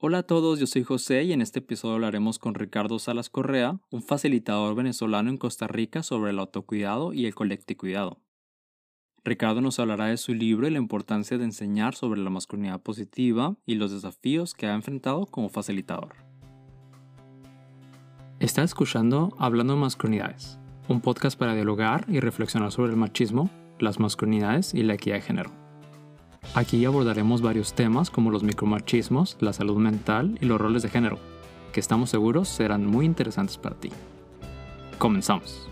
Hola a todos, yo soy José y en este episodio hablaremos con Ricardo Salas Correa, un facilitador venezolano en Costa Rica sobre el autocuidado y el colectividado. Ricardo nos hablará de su libro y la importancia de enseñar sobre la masculinidad positiva y los desafíos que ha enfrentado como facilitador. Está escuchando Hablando de Masculinidades, un podcast para dialogar y reflexionar sobre el machismo, las masculinidades y la equidad de género. Aquí abordaremos varios temas como los micromachismos, la salud mental y los roles de género, que estamos seguros serán muy interesantes para ti. Comenzamos.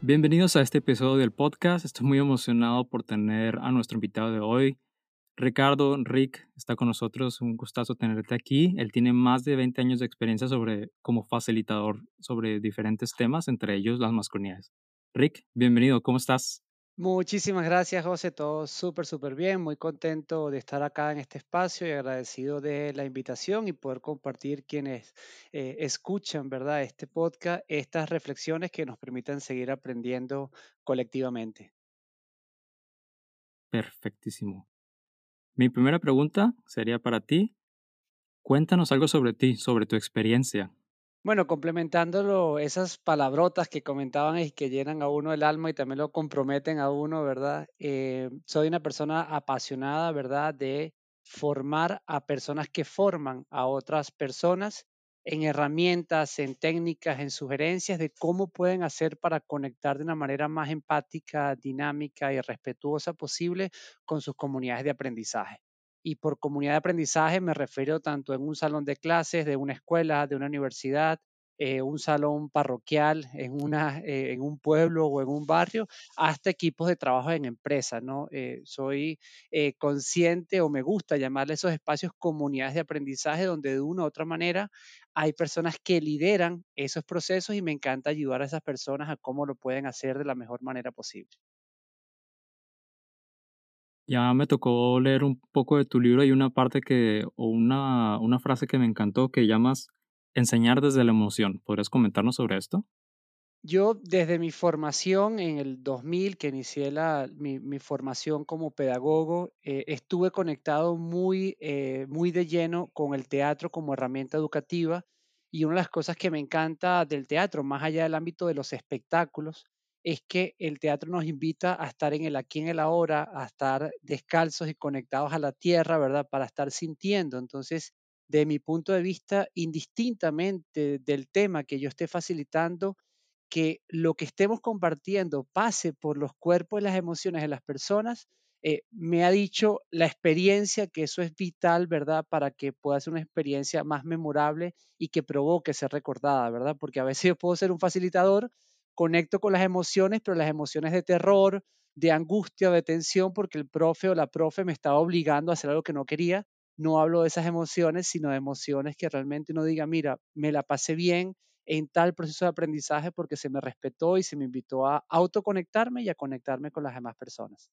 Bienvenidos a este episodio del podcast. Estoy muy emocionado por tener a nuestro invitado de hoy. Ricardo, Rick, está con nosotros. Un gustazo tenerte aquí. Él tiene más de 20 años de experiencia sobre, como facilitador sobre diferentes temas, entre ellos las masculinidades. Rick, bienvenido. ¿Cómo estás? Muchísimas gracias, José. Todo súper, súper bien. Muy contento de estar acá en este espacio y agradecido de la invitación y poder compartir quienes eh, escuchan, ¿verdad? Este podcast, estas reflexiones que nos permitan seguir aprendiendo colectivamente. Perfectísimo. Mi primera pregunta sería para ti. Cuéntanos algo sobre ti, sobre tu experiencia. Bueno, complementándolo, esas palabrotas que comentaban y que llenan a uno el alma y también lo comprometen a uno, ¿verdad? Eh, soy una persona apasionada, ¿verdad? De formar a personas que forman a otras personas en herramientas, en técnicas, en sugerencias de cómo pueden hacer para conectar de una manera más empática, dinámica y respetuosa posible con sus comunidades de aprendizaje. Y por comunidad de aprendizaje me refiero tanto en un salón de clases, de una escuela, de una universidad, eh, un salón parroquial, en, una, eh, en un pueblo o en un barrio, hasta equipos de trabajo en empresas. ¿no? Eh, soy consciente o me gusta llamarle esos espacios comunidades de aprendizaje donde de una u otra manera hay personas que lideran esos procesos y me encanta ayudar a esas personas a cómo lo pueden hacer de la mejor manera posible. Ya me tocó leer un poco de tu libro y una parte que, o una, una frase que me encantó que llamas enseñar desde la emoción. ¿Podrías comentarnos sobre esto? Yo desde mi formación en el 2000, que inicié la, mi, mi formación como pedagogo, eh, estuve conectado muy, eh, muy de lleno con el teatro como herramienta educativa y una de las cosas que me encanta del teatro, más allá del ámbito de los espectáculos, es que el teatro nos invita a estar en el aquí, en el ahora, a estar descalzos y conectados a la tierra, ¿verdad? Para estar sintiendo. Entonces, de mi punto de vista, indistintamente del tema que yo esté facilitando, que lo que estemos compartiendo pase por los cuerpos y las emociones de las personas, eh, me ha dicho la experiencia que eso es vital, ¿verdad? Para que pueda ser una experiencia más memorable y que provoque ser recordada, ¿verdad? Porque a veces yo puedo ser un facilitador, conecto con las emociones, pero las emociones de terror, de angustia, de tensión, porque el profe o la profe me estaba obligando a hacer algo que no quería. No hablo de esas emociones, sino de emociones que realmente uno diga, mira, me la pasé bien en tal proceso de aprendizaje porque se me respetó y se me invitó a autoconectarme y a conectarme con las demás personas.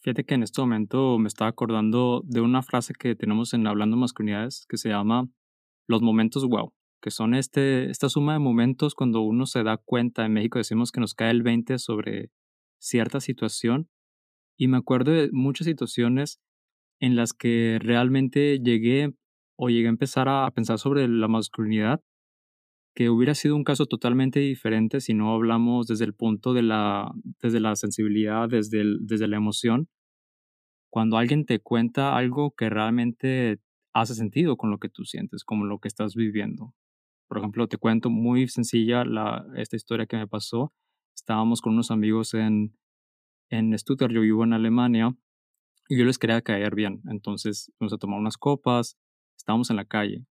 Fíjate que en este momento me estaba acordando de una frase que tenemos en Hablando Masculinidades que se llama los momentos wow que son este, esta suma de momentos cuando uno se da cuenta, en México decimos que nos cae el 20 sobre cierta situación, y me acuerdo de muchas situaciones en las que realmente llegué o llegué a empezar a pensar sobre la masculinidad, que hubiera sido un caso totalmente diferente si no hablamos desde el punto de la, desde la sensibilidad, desde, desde la emoción. Cuando alguien te cuenta algo que realmente hace sentido con lo que tú sientes, como lo que estás viviendo. Por ejemplo, te cuento muy sencilla la, esta historia que me pasó. Estábamos con unos amigos en, en Stuttgart, yo vivo en Alemania, y yo les quería caer bien. Entonces fuimos a tomar unas copas, estábamos en la calle.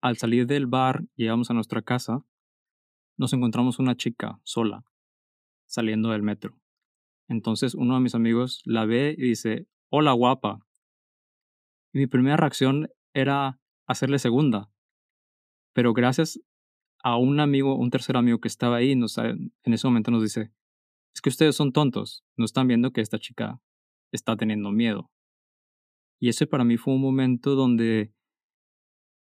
Al salir del bar, llegamos a nuestra casa, nos encontramos una chica sola, saliendo del metro. Entonces uno de mis amigos la ve y dice, hola guapa. Y mi primera reacción era hacerle segunda, pero gracias a un amigo, un tercer amigo que estaba ahí, nos, en ese momento nos dice, es que ustedes son tontos, no están viendo que esta chica está teniendo miedo. Y ese para mí fue un momento donde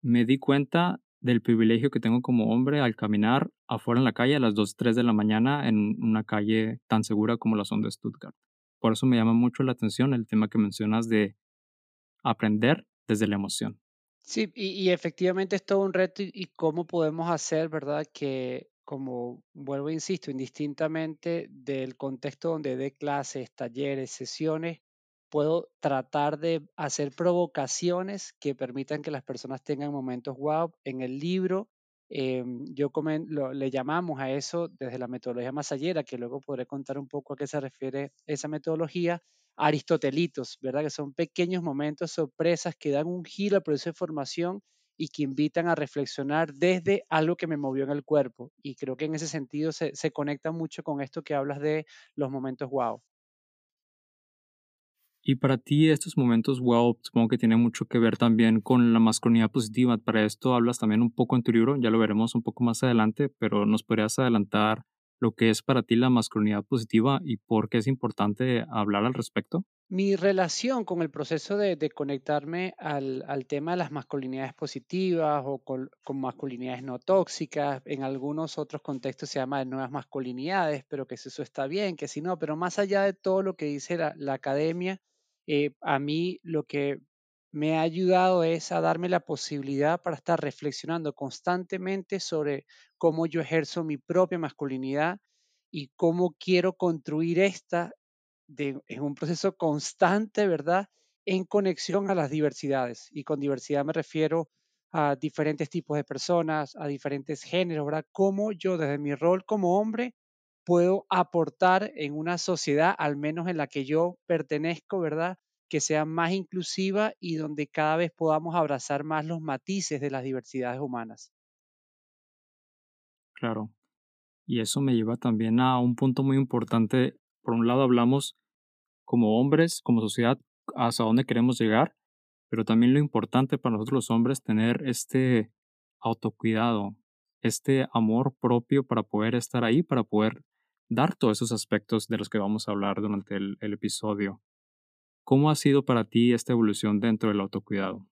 me di cuenta del privilegio que tengo como hombre al caminar afuera en la calle a las 2, 3 de la mañana en una calle tan segura como la son de Stuttgart. por eso me llama mucho la atención el tema que mencionas de aprender desde la emoción. Sí, y, efectivamente es todo un reto y, y cómo podemos hacer, ¿verdad? Que, como vuelvo e insisto, indistintamente del contexto donde dé clases, talleres, sesiones, puedo tratar de hacer provocaciones que permitan que las personas tengan momentos wow. En el libro, em, yo comen- lo- le llamamos a eso desde la metodología masallera, que luego podré contar un poco a qué se refiere esa metodología, aristotelitos, ¿verdad? Que son pequeños momentos, sorpresas que dan un giro al proceso de formación y que invitan a reflexionar desde algo que me movió en el cuerpo. Y creo que en ese sentido se, se conecta mucho con esto que hablas de los momentos wow. Y para ti estos momentos wow, supongo que tienen mucho que ver también con la masculinidad positiva. Para esto hablas también un poco en tu ya lo veremos un poco más adelante, pero nos podrías adelantar lo que es para ti la masculinidad positiva y por qué es importante hablar al respecto. Mi relación con el proceso de, conectarme al, tema de las masculinidades positivas o con, masculinidades no tóxicas, en algunos otros contextos se llama de nuevas masculinidades, pero que si eso está bien, que si no, pero más allá de todo lo que dice la, la academia, eh, a mí lo que me ha ayudado es a darme la posibilidad para estar reflexionando constantemente sobre cómo yo ejerzo mi propia masculinidad y cómo quiero construir esta de, en un proceso constante, ¿verdad? En conexión a las diversidades. Y con diversidad me refiero a diferentes tipos de personas, a diferentes géneros, ¿verdad? Cómo yo desde mi rol como hombre puedo aportar en una sociedad, al menos en la que yo pertenezco, ¿verdad? Que sea más inclusiva y donde cada vez podamos abrazar más los matices de las diversidades humanas. Claro. Y eso me lleva también a un punto muy importante. Por un lado hablamos como hombres, como sociedad, hasta dónde queremos llegar, pero también lo importante para nosotros los hombres tener este autocuidado, este amor propio para poder estar ahí, para poder dar todos esos aspectos de los que vamos a hablar durante el, el episodio. ¿Cómo ha sido para ti esta evolución dentro del autocuidado?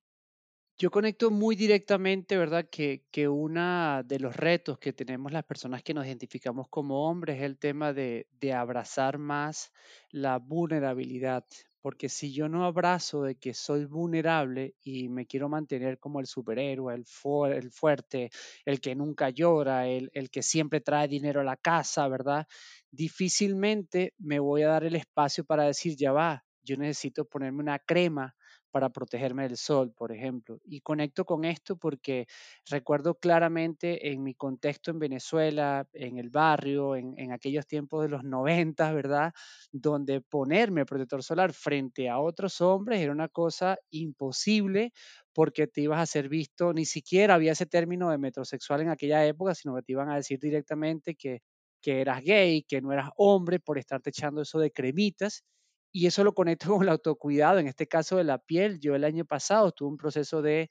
Yo conecto muy directamente, ¿verdad? Que, que uno de los retos que tenemos las personas que nos identificamos como hombres es el tema de, de abrazar más la vulnerabilidad. Porque si yo no abrazo de que soy vulnerable y me quiero mantener como el superhéroe, el, fu- el fuerte, el que nunca llora, el, el que siempre trae dinero a la casa, ¿verdad? Difícilmente me voy a dar el espacio para decir, ya va, yo necesito ponerme una crema para protegerme del sol, por ejemplo. Y conecto con esto porque recuerdo claramente en mi contexto en Venezuela, en el barrio, en, aquellos tiempos de los 90, ¿verdad? Donde ponerme protector solar frente a otros hombres era una cosa imposible porque te ibas a ser visto, ni siquiera había ese término de metrosexual en aquella época, sino que te iban a decir directamente que, que eras gay, que no eras hombre por estarte echando eso de cremitas y eso lo conecto con el autocuidado, en este caso de la piel. Yo el año pasado tuve un proceso de,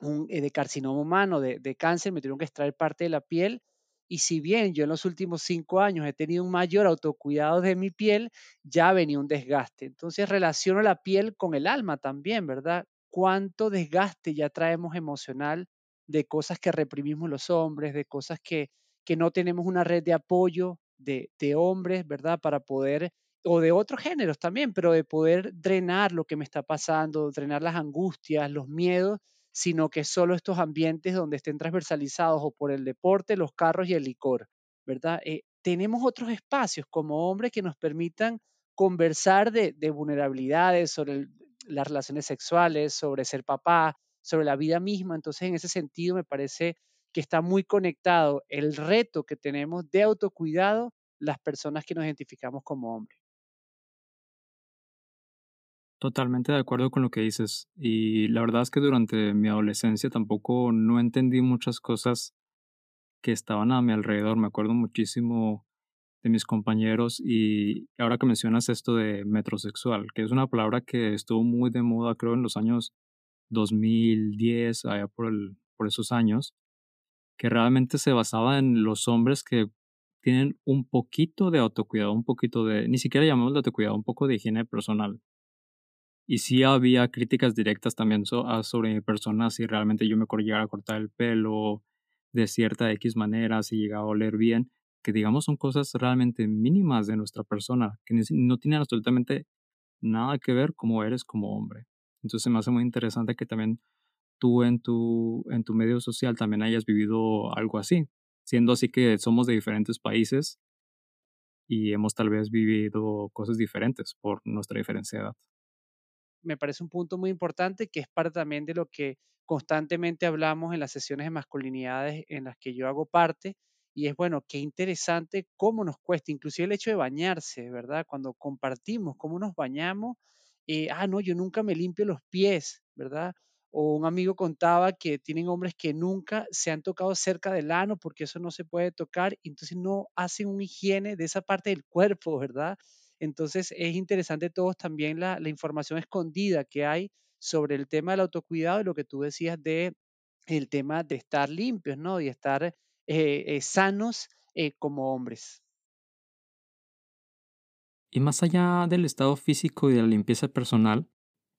un, eh, de carcinoma humano, de, de cáncer, me tuvieron que extraer parte de la piel. Y si bien yo en los últimos cinco años he tenido un mayor autocuidado de mi piel, ya venía un desgaste. Entonces relaciono la piel con el alma también, ¿verdad? ¿Cuánto desgaste ya traemos emocional de cosas que reprimimos los hombres, de cosas que, que no tenemos una red de apoyo de, de hombres, ¿verdad? Para poder o de otros géneros también, pero de poder drenar lo que me está pasando, drenar las angustias, los miedos, sino que solo estos ambientes donde estén transversalizados o por el deporte, los carros y el licor, ¿verdad? Eh, tenemos otros espacios como hombres que nos permitan conversar de, de vulnerabilidades, sobre las relaciones sexuales, sobre ser papá, sobre la vida misma. Entonces, en ese sentido, me parece que está muy conectado el reto que tenemos de autocuidado las personas que nos identificamos como hombres. Totalmente de acuerdo con lo que dices. Y la verdad es que durante mi adolescencia tampoco no entendí muchas cosas que estaban a mi alrededor. Me acuerdo muchísimo de mis compañeros y ahora que mencionas esto de metrosexual, que es una palabra que estuvo muy de moda creo en los años 2010, allá por, el, por esos años, que realmente se basaba en los hombres que tienen un poquito de autocuidado, un poquito de, ni siquiera llamamos de autocuidado, un poco de higiene personal. Y sí había críticas directas también so- a- sobre mi persona, si realmente yo me quería llegar a cortar el pelo de cierta X manera, si llegaba a oler bien. que digamos son cosas realmente mínimas de nuestra persona, que no tienen absolutamente nada que ver cómo eres como hombre. Entonces me hace muy interesante que también tú en tu, en tu medio social también hayas vivido algo así, siendo así que somos de diferentes países y hemos tal vez vivido cosas diferentes por nuestra diferencia de edad. Me parece un punto muy importante que es parte también de lo que constantemente hablamos en las sesiones de masculinidades en las que yo hago parte, y es bueno, qué interesante cómo nos cuesta, inclusive el hecho de bañarse, ¿verdad? Cuando compartimos cómo nos bañamos, eh, ah, no, yo nunca me limpio los pies, ¿verdad? O un amigo contaba que tienen hombres que nunca se han tocado cerca del ano porque eso no se puede tocar, entonces no hacen una higiene de esa parte del cuerpo, ¿verdad? Entonces es interesante todos también la, la información escondida que hay sobre el tema del autocuidado y lo que tú decías de el tema de estar limpios, ¿no? Y estar eh, eh, sanos eh, como hombres. Y más allá del estado físico y de la limpieza personal,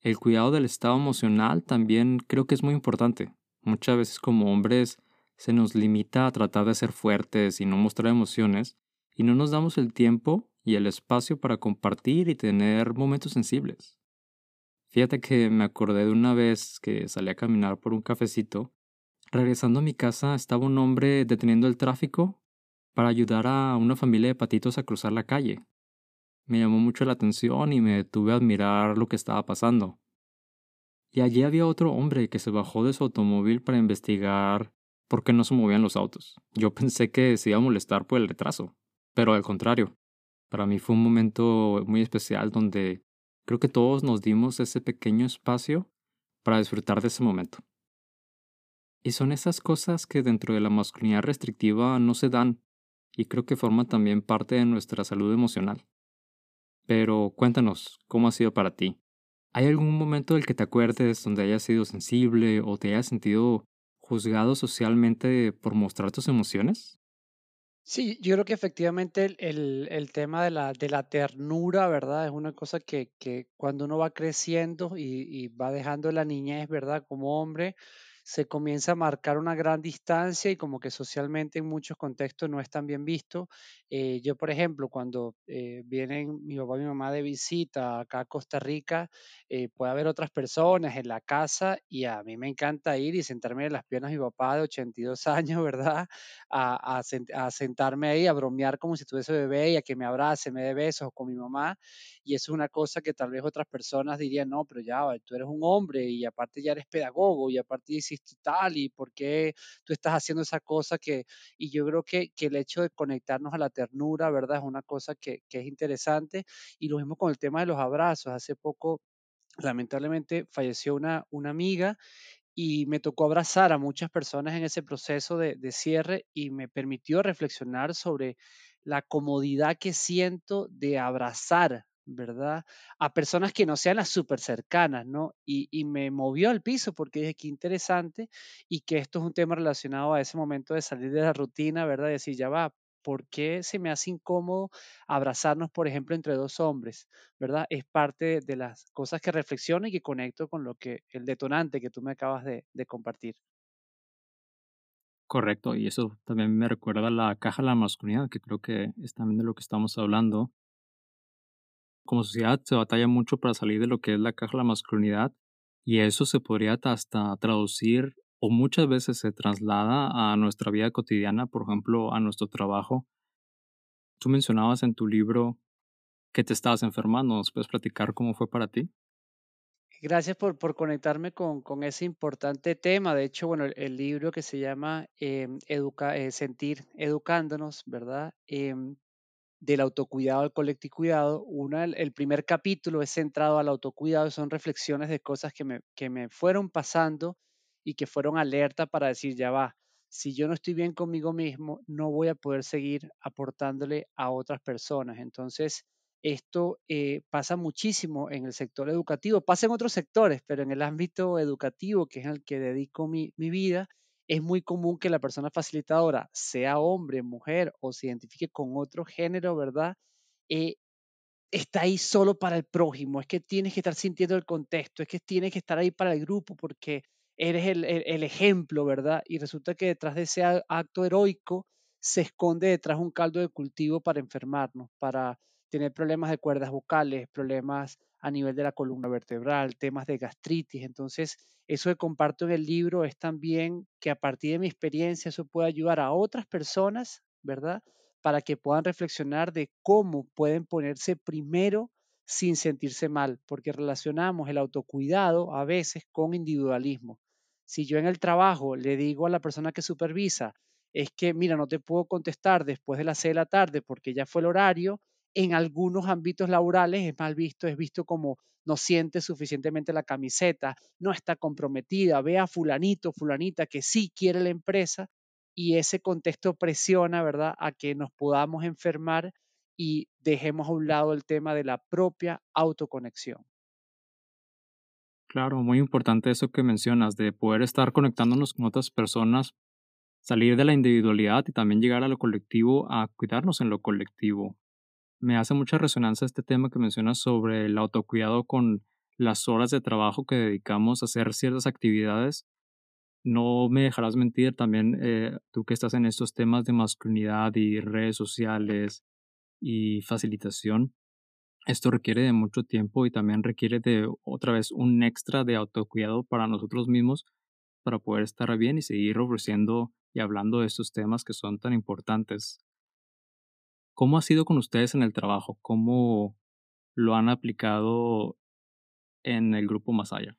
el cuidado del estado emocional también creo que es muy importante. Muchas veces como hombres se nos limita a tratar de ser fuertes y no mostrar emociones y no nos damos el tiempo y el espacio para compartir y tener momentos sensibles. Fíjate que me acordé de una vez que salí a caminar por un cafecito Regresando a mi casa estaba un hombre deteniendo el tráfico para ayudar a una familia de patitos a cruzar la calle. Me llamó mucho la atención y me detuve a admirar lo que estaba pasando. Y allí había otro hombre que se bajó de su automóvil para investigar por qué no se movían los autos. Yo pensé que se iba a molestar por el retraso, pero al contrario. Para mí fue un momento muy especial donde creo que todos nos dimos ese pequeño espacio para disfrutar de ese momento. Y son esas cosas que dentro de la masculinidad restrictiva no se dan y creo que forman también parte de nuestra salud emocional. Pero cuéntanos, ¿cómo ha sido para ti? ¿Hay algún momento del que te acuerdes donde hayas sido sensible o te hayas sentido juzgado socialmente por mostrar tus emociones? Sí, yo creo que efectivamente el, el, tema de la, de la ternura, ¿verdad? Es una cosa que, que cuando uno va creciendo y, y va dejando la niñez, ¿verdad? Como hombre, se comienza a marcar una gran distancia y como que socialmente en muchos contextos no es tan bien visto. Eh, yo, por ejemplo, cuando eh, vienen mi papá y mi mamá de visita acá a Costa Rica, eh, puede haber otras personas en la casa y a mí me encanta ir y sentarme en las piernas de mi papá de 82 años, ¿verdad? A, a, sentarme ahí, a bromear como si estuviese bebé y a que me abrace, me dé besos con mi mamá. Y eso es una cosa que tal vez otras personas dirían, no, pero ya, tú eres un hombre y aparte ya eres pedagogo y aparte hiciste tal y por qué tú estás haciendo esa cosa que, y yo creo que, que el hecho de conectarnos a la ternura, ¿verdad? Es una cosa que, que es interesante. Y lo mismo con el tema de los abrazos. Hace poco lamentablemente falleció una, una amiga y me tocó abrazar a muchas personas en ese proceso de, de, cierre y me permitió reflexionar sobre la comodidad que siento de abrazar ¿verdad? A personas que no sean las súper cercanas, ¿no? Y, y, me movió al piso porque dije, qué interesante y que esto es un tema relacionado a ese momento de salir de la rutina, ¿verdad? Decir, ya va, ¿por qué se me hace incómodo abrazarnos, por ejemplo, entre dos hombres, ¿verdad? Es parte de las cosas que reflexiono y que conecto con lo que, el detonante que tú me acabas de, de compartir. Correcto, y eso también me recuerda a la caja de la masculinidad, que creo que es también de lo que estamos hablando como sociedad se batalla mucho para salir de lo que es la caja de la masculinidad y eso se podría hasta traducir o muchas veces se traslada a nuestra vida cotidiana, por ejemplo, a nuestro trabajo. Tú mencionabas en tu libro que te estabas enfermando, ¿nos puedes platicar cómo fue para ti? Gracias por, por conectarme con, con, ese importante tema. De hecho, bueno, el, libro que se llama educa, eh, Sentir Educándonos, ¿verdad? Eh, del autocuidado al colectivo Una, el, primer capítulo es centrado al autocuidado, son reflexiones de cosas que me, que me fueron pasando y que fueron alerta para decir, ya va, si yo no estoy bien conmigo mismo, no voy a poder seguir aportándole a otras personas. Entonces, esto eh, pasa muchísimo en el sector educativo, pasa en otros sectores, pero en el ámbito educativo, que es el que dedico mi, mi vida, es muy común que la persona facilitadora, sea hombre, mujer o se identifique con otro género, ¿verdad? Eh, está ahí solo para el prójimo, es que tienes que estar sintiendo el contexto, es que tienes que estar ahí para el grupo porque eres el, el, el ejemplo, ¿verdad? Y resulta que detrás de ese acto heroico se esconde detrás de un caldo de cultivo para enfermarnos, para tener problemas de cuerdas vocales, problemas a nivel de la columna vertebral, temas de gastritis. Entonces, eso que comparto en el libro es también que a partir de mi experiencia eso puede ayudar a otras personas, ¿verdad? Para que puedan reflexionar de cómo pueden ponerse primero sin sentirse mal, porque relacionamos el autocuidado a veces con individualismo. Si yo en el trabajo le digo a la persona que supervisa, es que, mira, no te puedo contestar después de las 6 de la tarde porque ya fue el horario, en algunos ámbitos laborales es mal visto, es visto como no siente suficientemente la camiseta, no está comprometida, ve a fulanito, fulanita que sí quiere la empresa y ese contexto presiona, ¿verdad?, a que nos podamos enfermar y dejemos a un lado el tema de la propia autoconexión. Claro, muy importante eso que mencionas, de poder estar conectándonos con otras personas, salir de la individualidad y también llegar a lo colectivo, a cuidarnos en lo colectivo me hace mucha resonancia este tema que mencionas sobre el autocuidado con las horas de trabajo que dedicamos a hacer ciertas actividades. No me dejarás mentir también, eh, tú que estás en estos temas de masculinidad y redes sociales y facilitación, esto requiere de mucho tiempo y también requiere de otra vez un extra de autocuidado para nosotros mismos para poder estar bien y seguir ofreciendo y hablando de estos temas que son tan importantes. ¿Cómo ha sido con ustedes en el trabajo? ¿Cómo lo han aplicado en el grupo Masaya?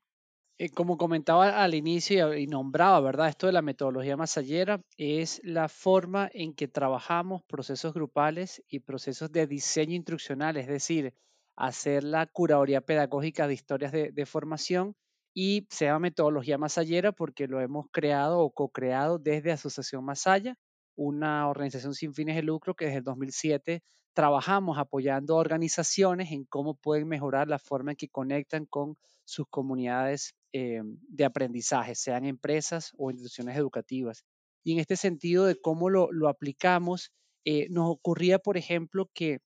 Eh, como comentaba al inicio y nombraba, ¿verdad? Esto de la metodología masayera es la forma en que trabajamos procesos grupales y procesos de diseño instruccional, es decir, hacer la curaduría pedagógica de historias de, formación y se llama metodología masayera porque lo hemos creado o co-creado desde Asociación Masaya una organización sin fines de lucro que desde el 2007 trabajamos apoyando organizaciones en cómo pueden mejorar la forma en que conectan con sus comunidades eh, de aprendizaje, sean empresas o instituciones educativas. Y en este sentido de cómo lo, aplicamos, eh, nos ocurría, por ejemplo, que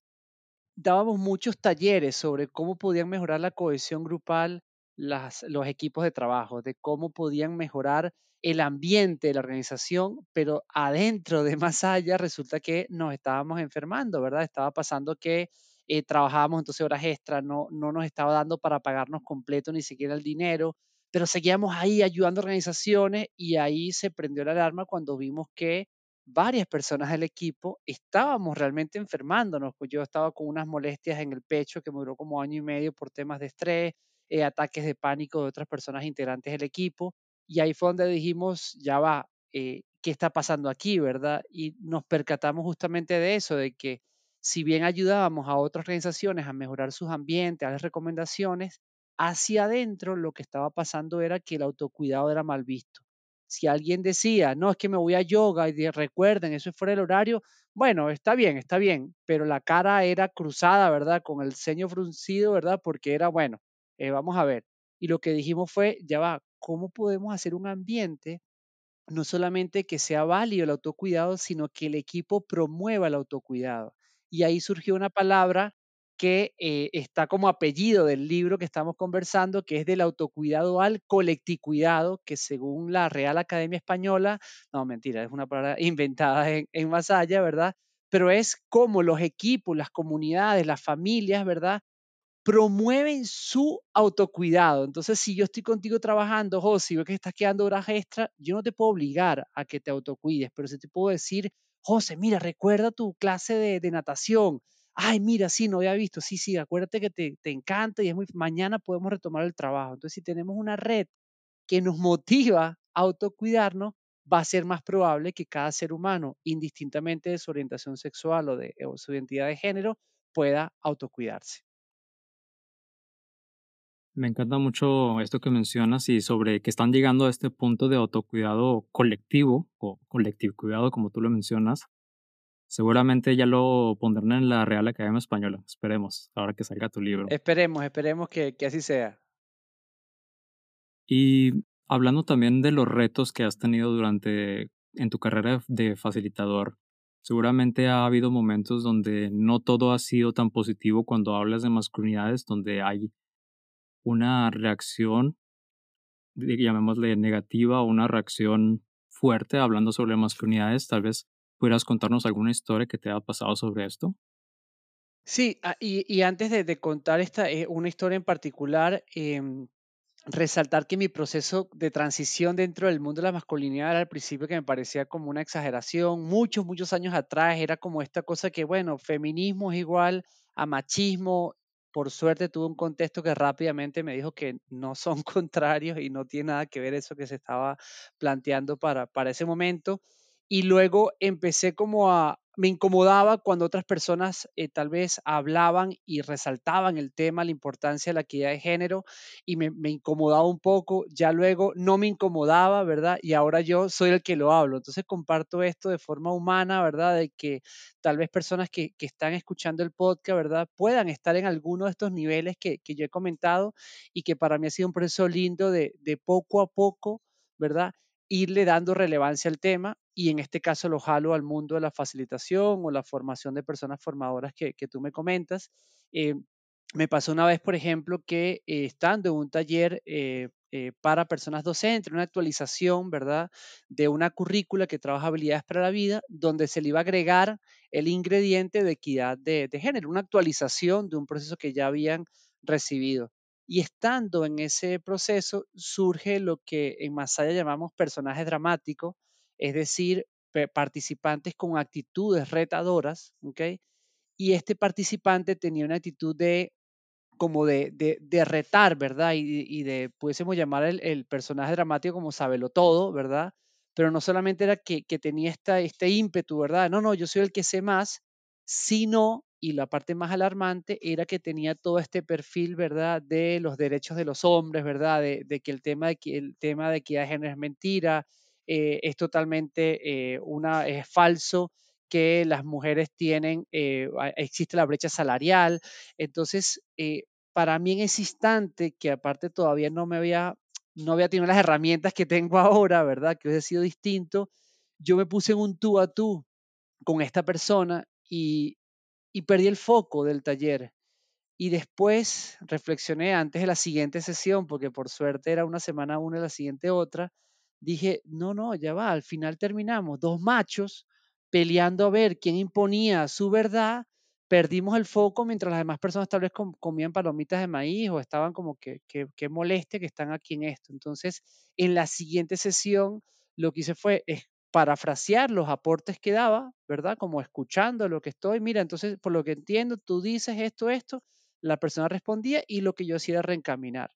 dábamos muchos talleres sobre cómo podían mejorar la cohesión grupal los equipos de trabajo, de cómo podían mejorar el ambiente de la organización, pero adentro de más allá resulta que nos estábamos enfermando, ¿verdad? Estaba pasando que eh, trabajábamos entonces horas extras, no, no nos estaba dando para pagarnos completo ni siquiera el dinero, pero seguíamos ahí ayudando a organizaciones y ahí se prendió la alarma cuando vimos que varias personas del equipo estábamos realmente enfermándonos. Pues yo estaba con unas molestias en el pecho que me duró como año y medio por temas de estrés, eh, ataques de pánico de otras personas integrantes del equipo. Y ahí fue donde dijimos, ya va, eh, ¿qué está pasando aquí, verdad? Y nos percatamos justamente de eso, de que si bien ayudábamos a otras organizaciones a mejorar sus ambientes, a las recomendaciones, hacia adentro lo que estaba pasando era que el autocuidado era mal visto. Si alguien decía, no, es que me voy a yoga y recuerden, eso es fuera del horario, bueno, está bien, está bien, pero la cara era cruzada, ¿verdad? Con el ceño fruncido, ¿verdad? Porque era, bueno, eh, vamos a ver. Y lo que dijimos fue, ya va, ¿cómo podemos hacer un ambiente no solamente que sea válido el autocuidado, sino que el equipo promueva el autocuidado? Y ahí surgió una palabra que eh, está como apellido del libro que estamos conversando, que es del autocuidado al colectividad, que según la Real Academia Española, no, mentira, es una palabra inventada en, en Masaya, ¿verdad? Pero es como los equipos, las comunidades, las familias, ¿verdad? Promueven su autocuidado. Entonces, si yo estoy contigo trabajando, José, si veo que estás quedando horas extra, yo no te puedo obligar a que te autocuides, pero sí te puedo decir, José, mira, recuerda tu clase de, natación. Ay, mira, sí, no había visto. Sí, sí, acuérdate que te, te encanta y es muy, mañana podemos retomar el trabajo. Entonces, si tenemos una red que nos motiva a autocuidarnos, va a ser más probable que cada ser humano, indistintamente de su orientación sexual o de o su identidad de género, pueda autocuidarse. Me encanta mucho esto que mencionas y sobre que están llegando a este punto de autocuidado colectivo o colectivo cuidado, como tú lo mencionas. Seguramente ya lo pondrán en la Real Academia Española. Esperemos, ahora que salga tu libro. Esperemos, esperemos que, que así sea. Y hablando también de los retos que has tenido durante en tu carrera de facilitador, seguramente ha habido momentos donde no todo ha sido tan positivo cuando hablas de masculinidades, donde hay una reacción, llamémosle negativa, o una reacción fuerte hablando sobre masculinidades, tal vez ¿Pudieras contarnos alguna historia que te haya pasado sobre esto? Sí, ah, y, y antes de, contar esta, eh, una historia en particular, em, resaltar que mi proceso de transición dentro del mundo de la masculinidad era al principio que me parecía como una exageración. Muchos, muchos años atrás era como esta cosa que, bueno, feminismo es igual a machismo. Por suerte tuve un contexto que rápidamente me dijo que no son contrarios y no tiene nada que ver eso que se estaba planteando para, para ese momento. Y luego empecé como a, me incomodaba cuando otras personas eh, tal vez hablaban y resaltaban el tema, la importancia de la equidad de género y me, incomodaba un poco, ya luego no me incomodaba, ¿verdad? Y ahora yo soy el que lo hablo. Entonces comparto esto de forma humana, ¿verdad? De que tal vez personas que, están escuchando el podcast, ¿verdad? Puedan estar en alguno de estos niveles que, yo he comentado y que para mí ha sido un proceso lindo de poco a poco, ¿verdad? Irle dando relevancia al tema y en este caso lo jalo al mundo de la facilitación o la formación de personas formadoras que, tú me comentas. Eh, me pasó una vez, por ejemplo, que eh, estando en un taller eh, para personas docentes, una actualización, ¿verdad?, de una currícula que trabaja habilidades para la vida, donde se le iba a agregar el ingrediente de equidad de género, una actualización de un proceso que ya habían recibido. Y estando en ese proceso surge lo que en Masaya llamamos personajes dramáticos, es decir, participantes con actitudes retadoras, ¿ok? Y este participante tenía una actitud de como de, de, de retar, ¿verdad? Y, de, pudiésemos llamar el, el, personaje dramático como sabelo todo, ¿verdad? Pero no solamente era que, que tenía esta, este ímpetu, ¿verdad? No, no, yo soy el que sé más, sino y la parte más alarmante era que tenía todo este perfil, ¿verdad?, de los derechos de los hombres, ¿verdad?, de, que el tema de que el tema de equidad de género es mentira, eh, es totalmente eh, una es falso que las mujeres tienen eh, existe la brecha salarial, entonces para mí en ese instante que aparte todavía no me había no había tenido las herramientas que tengo ahora, ¿verdad?, que hubiese sido distinto, yo me puse en un tú a tú con esta persona y, y perdí el foco del taller. Y después reflexioné antes de la siguiente sesión, porque por suerte era una semana una y la siguiente otra, dije, no, no, ya va, al final terminamos, dos machos peleando a ver quién imponía su verdad, perdimos el foco mientras las demás personas tal vez comían palomitas de maíz o estaban como que, que, que moleste que están aquí en esto. Entonces, en la siguiente sesión, lo que hice fue parafrasear los aportes que daba, ¿verdad? Como escuchando lo que estoy, mira, entonces, por lo que entiendo, tú dices esto, esto, la persona respondía y lo que yo hacía era reencaminar.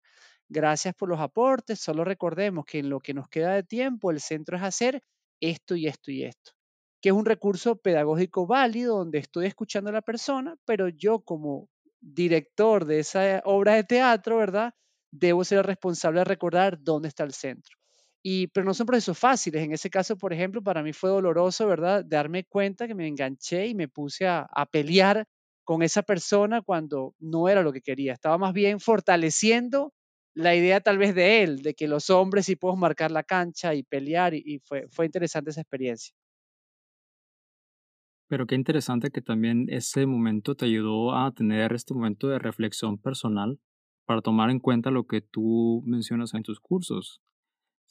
Gracias por los aportes, solo recordemos que en lo que nos queda de tiempo, el centro es hacer esto y esto y esto, que es un recurso pedagógico válido donde estoy escuchando a la persona, pero yo como director de esa obra de teatro, ¿verdad? Debo ser el responsable de recordar dónde está el centro. Y, pero no son procesos fáciles. En ese caso, por ejemplo, para mí fue doloroso, ¿verdad? Darme cuenta que me enganché y me puse a, pelear con esa persona cuando no era lo que quería. Estaba más bien fortaleciendo la idea tal vez de él, de que los hombres sí podemos marcar la cancha y pelear, y, y fue, fue interesante esa experiencia. Pero qué interesante que también ese momento te ayudó a tener este momento de reflexión personal para tomar en cuenta lo que tú mencionas en tus cursos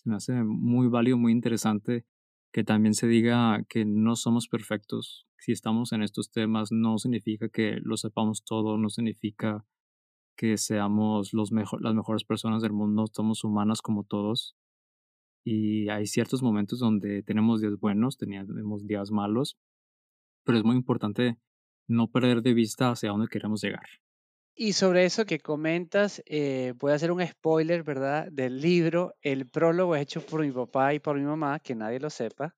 se me hace muy válido, muy interesante que también se diga que no somos perfectos. Si estamos en estos temas, no significa que lo sepamos todo, no significa que seamos los mejor, las mejores personas del mundo, somos humanas como todos. Y hay ciertos momentos donde tenemos días buenos, tenemos días malos, pero es muy importante no perder de vista hacia dónde queremos llegar. Y sobre eso que comentas, eh, voy a hacer un spoiler, ¿verdad? Del libro. El prólogo es hecho por mi papá y por mi mamá, que nadie lo sepa.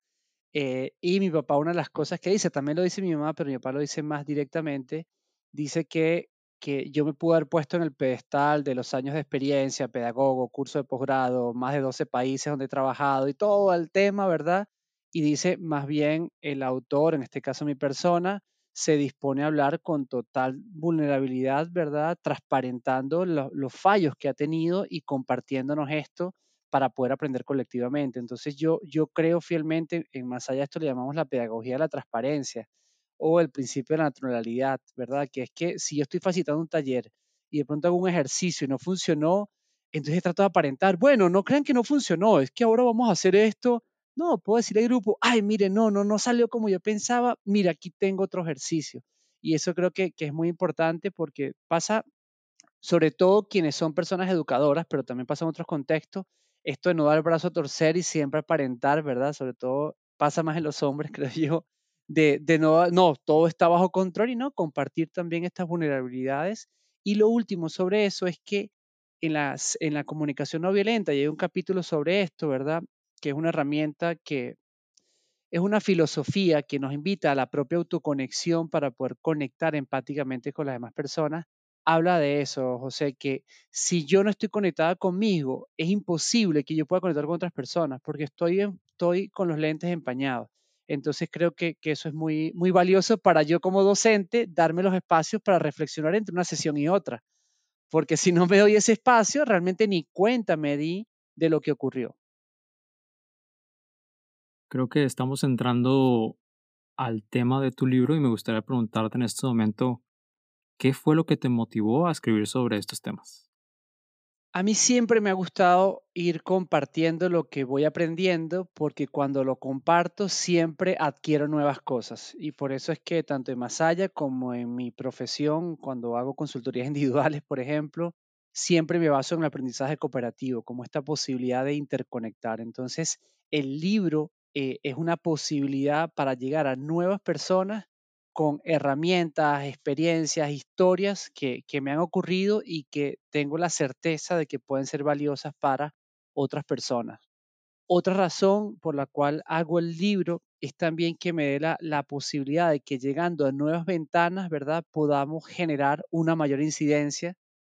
Eh, y mi papá, una de las cosas que dice, también lo dice mi mamá, pero mi papá lo dice más directamente, dice que, que yo me pude haber puesto en el pedestal de los años de experiencia, pedagogo, curso de posgrado, más de 12 países donde he trabajado y todo el tema, ¿verdad? Y dice, más bien el autor, en este caso mi persona, se dispone a hablar con total vulnerabilidad, ¿verdad? Transparentando lo, los fallos que ha tenido y compartiéndonos esto para poder aprender colectivamente. Entonces yo, yo creo fielmente, en más allá de esto le llamamos la pedagogía de la transparencia o el principio de la naturalidad, ¿verdad? Que es que si yo estoy facilitando un taller y de pronto hago un ejercicio y no funcionó, entonces trato de aparentar, bueno, no crean que no funcionó, es que ahora vamos a hacer esto No, puedo decirle al grupo, ay, mire, no, no, no salió como yo pensaba, mira, aquí tengo otro ejercicio. Y eso creo que, que es muy importante porque pasa, sobre todo quienes son personas educadoras, pero también pasa en otros contextos, esto de no dar el brazo a torcer y siempre aparentar, ¿verdad? Sobre todo pasa más en los hombres, creo yo, de, de no, no, todo está bajo control y no, compartir también estas vulnerabilidades. Y lo último sobre eso es que en, las, en la comunicación no violenta, y hay un capítulo sobre esto, ¿verdad? Que es una herramienta que es una filosofía que nos invita a la propia autoconexión para poder conectar empáticamente con las demás personas. Habla de eso, José, que si yo no estoy conectada conmigo, es imposible que yo pueda conectar con otras personas porque estoy, estoy con los lentes empañados. Entonces creo que, que, eso es muy, muy valioso para yo como docente darme los espacios para reflexionar entre una sesión y otra. Porque si no me doy ese espacio, realmente ni cuenta me di de lo que ocurrió. Creo que estamos entrando al tema de tu libro y me gustaría preguntarte en este momento, ¿qué fue lo que te motivó a escribir sobre estos temas? A mí siempre me ha gustado ir compartiendo lo que voy aprendiendo porque cuando lo comparto siempre adquiero nuevas cosas y por eso es que tanto en Masaya como en mi profesión, cuando hago consultorías individuales, por ejemplo, siempre me baso en el aprendizaje cooperativo, como esta posibilidad de interconectar. Entonces, el libro eh, es una posibilidad para llegar a nuevas personas con herramientas, experiencias, historias que, que, me han ocurrido y que tengo la certeza de que pueden ser valiosas para otras personas. Otra razón por la cual hago el libro es también que me dé la, la posibilidad de que llegando a nuevas ventanas, ¿verdad?, podamos generar una mayor incidencia,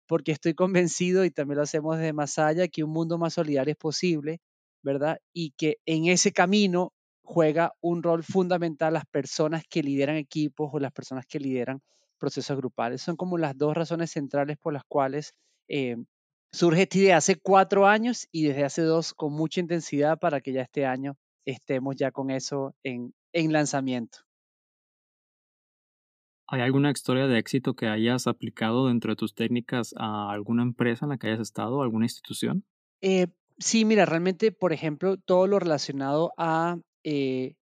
porque estoy convencido, y también lo hacemos desde allá, que un mundo más solidario es posible, ¿verdad? Y que en ese camino juega un rol fundamental las personas que lideran equipos o las personas que lideran procesos grupales. Son como las dos razones centrales por las cuales eh, surge esta idea hace cuatro años y desde hace dos con mucha intensidad para que ya este año estemos ya con eso en, en lanzamiento. ¿Hay alguna historia de éxito que hayas aplicado dentro de tus técnicas a alguna empresa en la que hayas estado, alguna institución? Eh, sí, mira, realmente, por ejemplo, todo lo relacionado a eh,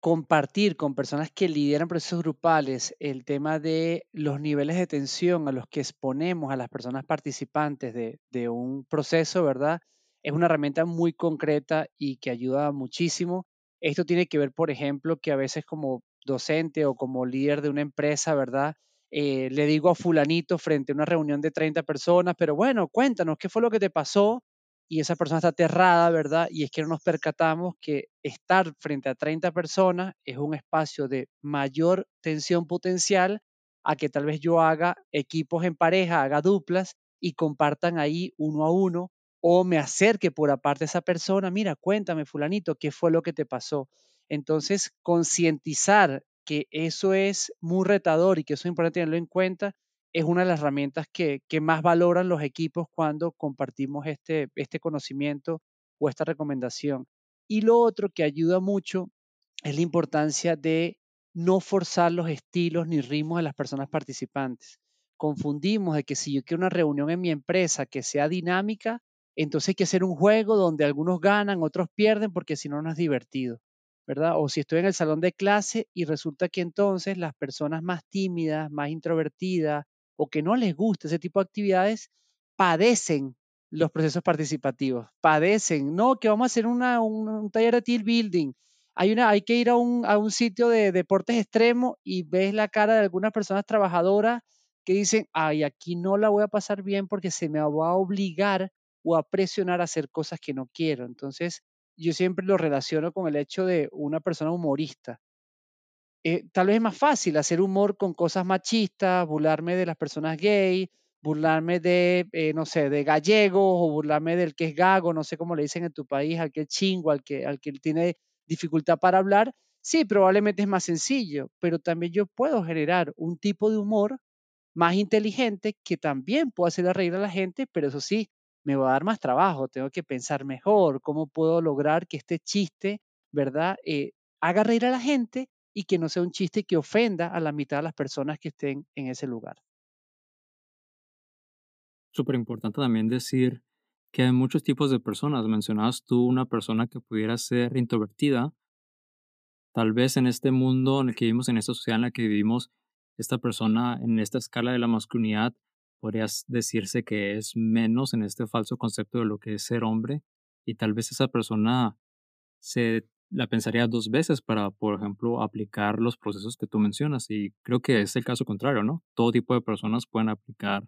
compartir con personas que lideran procesos grupales el tema de los niveles de tensión a los que exponemos a las personas participantes de, de un proceso, ¿verdad? Es una herramienta muy concreta y que ayuda muchísimo. Esto tiene que ver, por ejemplo, que a veces como docente o como líder de una empresa, ¿verdad? Eh, le digo a fulanito frente a una reunión de 30 personas, pero bueno, cuéntanos, ¿qué fue lo que te pasó? Y esa persona está aterrada, ¿verdad? Y es que no nos percatamos que estar frente a 30 personas es un espacio de mayor tensión potencial a que tal vez yo haga equipos en pareja, haga duplas y compartan ahí uno a uno o me acerque por aparte a esa persona, mira, cuéntame fulanito, ¿qué fue lo que te pasó? Entonces, concientizar que eso es muy retador y que eso es importante tenerlo en cuenta, es una de las herramientas que, que, más valoran los equipos cuando compartimos este, este conocimiento o esta recomendación. Y lo otro que ayuda mucho es la importancia de no forzar los estilos ni ritmos de las personas participantes. Confundimos de que si yo quiero una reunión en mi empresa que sea dinámica, entonces hay que hacer un juego donde algunos ganan, otros pierden, porque si no, no es divertido. ¿verdad? O si estoy en el salón de clase y resulta que entonces las personas más tímidas, más introvertidas, o que no les gusta ese tipo de actividades, padecen los procesos participativos, padecen, no, que vamos a hacer una, un, taller de team building, hay, una, hay que ir a un, a un sitio de deportes extremos y ves la cara de algunas personas trabajadoras que dicen, ay, aquí no la voy a pasar bien porque se me va a obligar o a presionar a hacer cosas que no quiero. Entonces, yo siempre lo relaciono con el hecho de una persona humorista. Eh, tal vez es más fácil hacer humor con cosas machistas, burlarme de las personas gay, burlarme de, eh, no sé, de gallegos o burlarme del que es gago, no sé cómo le dicen en tu país, al que es chingo, al que, al que tiene dificultad para hablar. Sí, probablemente es más sencillo, pero también yo puedo generar un tipo de humor más inteligente que también pueda hacer reír a la gente, pero eso sí, me va a dar más trabajo, tengo que pensar mejor cómo puedo lograr que este chiste, ¿verdad?, eh, haga reír a la gente y que no sea un chiste que ofenda a la mitad de las personas que estén en ese lugar. Súper importante también decir que hay muchos tipos de personas. Mencionabas tú una persona que pudiera ser introvertida. Tal vez en este mundo en el que vivimos, en esta sociedad en la que vivimos, esta persona en esta escala de la masculinidad podría decirse que es menos en este falso concepto de lo que es ser hombre y tal vez esa persona se la pensaría dos veces para, por ejemplo, aplicar los procesos que tú mencionas y creo que es el caso contrario, ¿no? Todo tipo de personas pueden aplicar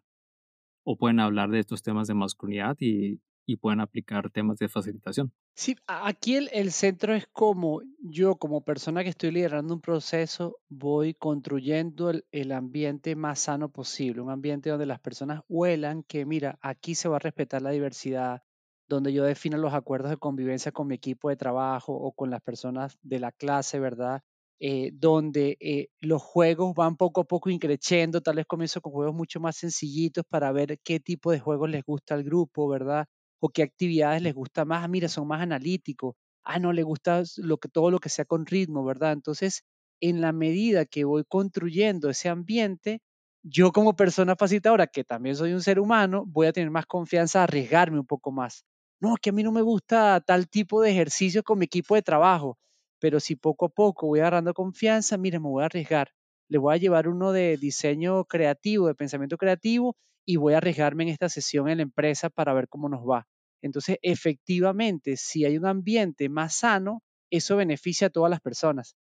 o pueden hablar de estos temas de masculinidad y, y pueden aplicar temas de facilitación. Sí, aquí el, el, centro es como yo, como persona que estoy liderando un proceso, voy construyendo el, el, ambiente más sano posible, un ambiente donde las personas huelan que, mira, aquí se va a respetar la diversidad, donde yo defino los acuerdos de convivencia con mi equipo de trabajo o con las personas de la clase, ¿verdad? Eh, donde eh, los juegos van poco a poco increciendo, tal vez comienzo con juegos mucho más sencillitos para ver qué tipo de juegos les gusta al grupo, ¿verdad? O qué actividades les gusta más. Ah, mira, son más analíticos. Ah, no, le gusta lo que, todo lo que sea con ritmo, ¿verdad? Entonces, en la medida que voy construyendo ese ambiente, yo como persona facilitadora, que también soy un ser humano, voy a tener más confianza arriesgarme un poco más. No, que a mí no me gusta tal tipo de ejercicio con mi equipo de trabajo pero si poco a poco voy agarrando confianza, mire, me voy a arriesgar. Le voy a llevar uno de diseño creativo, de pensamiento creativo, y voy a arriesgarme en esta sesión en la empresa para ver cómo nos va. Entonces, efectivamente, si hay un ambiente más sano, eso beneficia a todas las personas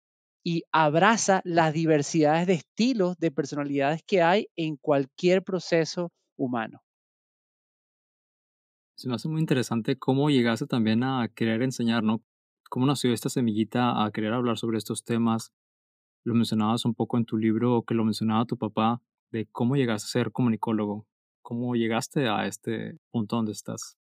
y abraza las diversidades de estilos, de personalidades que hay en cualquier proceso humano. Se me hace muy interesante cómo llegaste también a querer enseñar, ¿no? ¿Cómo nació esta semillita a querer hablar sobre estos temas? Lo mencionabas un poco en tu libro, o que lo mencionaba tu papá, de cómo llegaste a ser comunicólogo, cómo llegaste a este punto donde estás.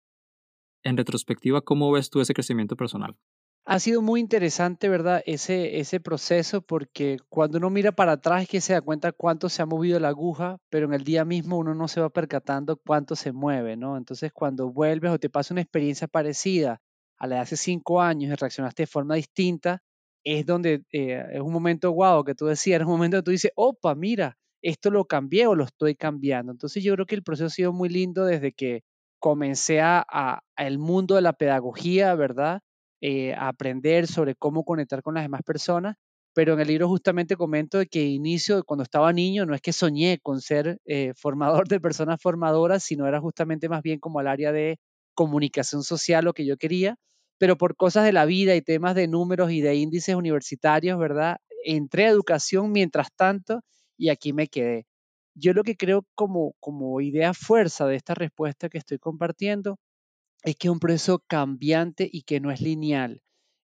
En retrospectiva, ¿cómo ves tú ese crecimiento personal? Ha sido muy interesante, ¿verdad? Ese, ese proceso, porque cuando uno mira para atrás es que se da cuenta cuánto se ha movido la aguja, pero en el día mismo uno no se va percatando cuánto se mueve, ¿no? Entonces, cuando vuelves o te pasa una experiencia parecida a la de hace cinco años y reaccionaste de forma distinta, es donde eh, es un momento guau que tú decías, es un momento que tú dices, opa, mira, esto lo cambié o lo estoy cambiando. Entonces yo creo que el proceso ha sido muy lindo desde que comencé a, el mundo de la pedagogía, ¿verdad? Eh, aprender sobre cómo conectar con las demás personas, pero en el libro justamente comento de que inicio, cuando estaba niño, no es que soñé con ser eh, formador de personas formadoras, sino era justamente más bien como al área de comunicación social lo que yo quería pero por cosas de la vida y temas de números y de índices universitarios, ¿verdad? Entré a educación mientras tanto y aquí me quedé. Yo lo que creo como, como idea fuerza de esta respuesta que estoy compartiendo es que es un proceso cambiante y que no es lineal.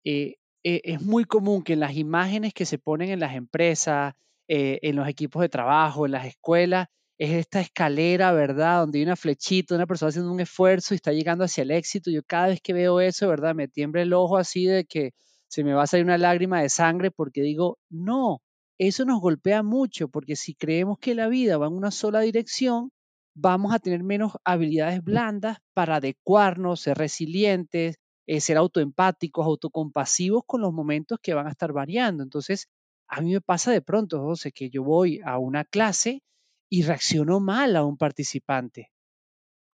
Eh, eh, es muy común que en las imágenes que se ponen en las empresas, eh, en los equipos de trabajo, en las escuelas, es esta escalera, ¿verdad? Donde hay una flechita, una persona haciendo un esfuerzo y está llegando hacia el éxito. Yo cada vez que veo eso, ¿verdad? Me tiembla el ojo así de que se me va a salir una lágrima de sangre porque digo, no, eso nos golpea mucho porque si creemos que la vida va en una sola dirección, vamos a tener menos habilidades blandas para adecuarnos, ser resilientes, eh, ser autoempáticos, autocompasivos con los momentos que van a estar variando. Entonces, a mí me pasa de pronto, José, que yo voy a una clase y reaccionó mal a un participante.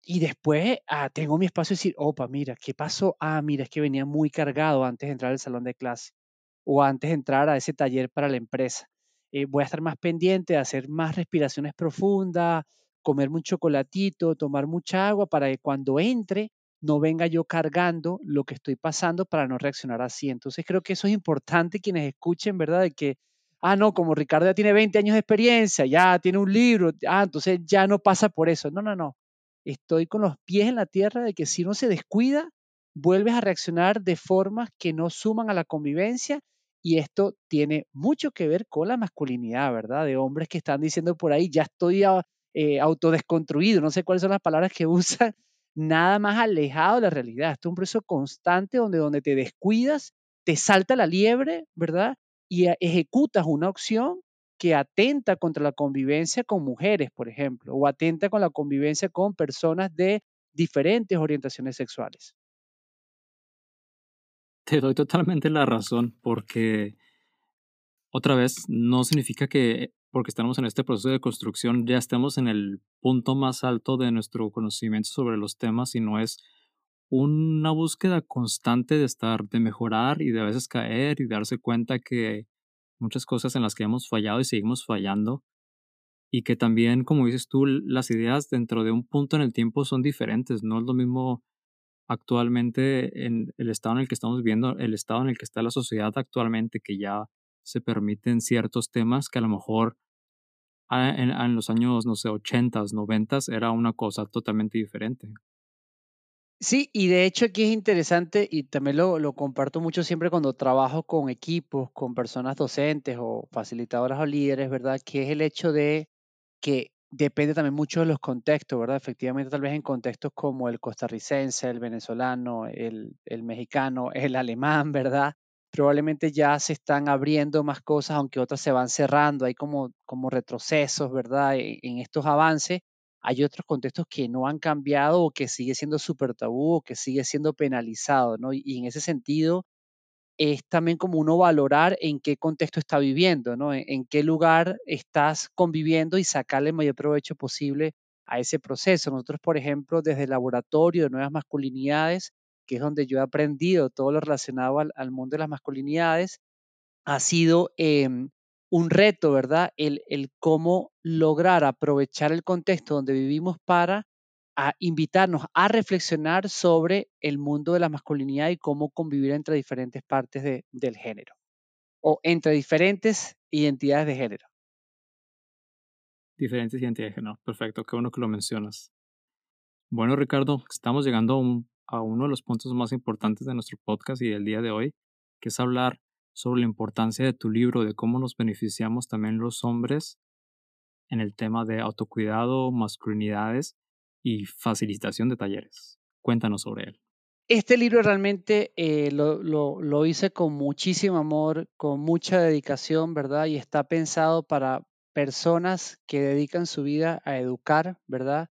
Y después ah, tengo mi espacio de decir, opa, mira, ¿qué pasó? Ah, mira, es que venía muy cargado antes de entrar al salón de clase o antes de entrar a ese taller para la empresa. Eh, voy a estar más pendiente de hacer más respiraciones profundas, comer un chocolatito, tomar mucha agua para que cuando entre no venga yo cargando lo que estoy pasando para no reaccionar así. Entonces creo que eso es importante quienes escuchen, ¿verdad? De que ah, no, como Ricardo ya tiene 20 años de experiencia, ya tiene un libro, ah, entonces ya no pasa por eso. No, no, no. Estoy con los pies en la tierra de que si uno se descuida, vuelves a reaccionar de formas que no suman a la convivencia y esto tiene mucho que ver con la masculinidad, ¿verdad? De hombres que están diciendo por ahí, ya estoy eh, autodesconstruido, no sé cuáles son las palabras que usan, nada más alejado de la realidad. Esto es un proceso constante donde, donde te descuidas, te salta la liebre, ¿verdad? y ejecutas una opción que atenta contra la convivencia con mujeres, por ejemplo, o atenta con la convivencia con personas de diferentes orientaciones sexuales. Te doy totalmente la razón, porque otra vez no significa que porque estamos en este proceso de construcción ya estemos en el punto más alto de nuestro conocimiento sobre los temas, sino es una búsqueda constante de estar, de mejorar y de a veces caer y darse cuenta que muchas cosas en las que hemos fallado y seguimos fallando y que también, como dices tú, las ideas dentro de un punto en el tiempo son diferentes, no es lo mismo actualmente en el estado en el que estamos viviendo, el estado en el que está la sociedad actualmente, que ya se permiten ciertos temas que a lo mejor en, los años, no sé, 80, 90 era una cosa totalmente diferente. Sí, y de hecho aquí es interesante y también lo, lo comparto mucho siempre cuando trabajo con equipos, con personas docentes o facilitadoras o líderes, ¿verdad? Que es el hecho de que depende también mucho de los contextos, ¿verdad? Efectivamente, tal vez en contextos como el costarricense, el venezolano, el, el mexicano, el alemán, ¿verdad? Probablemente ya se están abriendo más cosas, aunque otras se van cerrando, hay como, como retrocesos, ¿verdad? En, en estos avances. Hay otros contextos que no han cambiado o que sigue siendo súper tabú o que sigue siendo penalizado, ¿no? y en ese sentido, es también como uno valorar en qué contexto está viviendo, ¿no? En, qué lugar estás conviviendo y sacarle el mayor provecho posible a ese proceso. Nosotros, por ejemplo, desde el laboratorio de nuevas masculinidades, que es donde yo he aprendido todo lo relacionado al, mundo de las masculinidades, ha sido em, un reto, ¿verdad? El, el cómo lograr aprovechar el contexto donde vivimos para a invitarnos a reflexionar sobre el mundo de la masculinidad y cómo convivir entre diferentes partes del género o entre diferentes identidades de género. Diferentes identidades de género, perfecto, qué bueno que lo mencionas. Bueno, Ricardo, estamos llegando a, a uno de los puntos más importantes de nuestro podcast y del día de hoy, que es hablar sobre la importancia de tu libro, de cómo nos beneficiamos también los hombres en el tema de autocuidado, masculinidades y facilitación de talleres. Cuéntanos sobre él. Este libro realmente eh, lo, lo, hice con muchísimo amor, con mucha dedicación, ¿verdad? Y está pensado para personas que dedican su vida a educar, ¿verdad?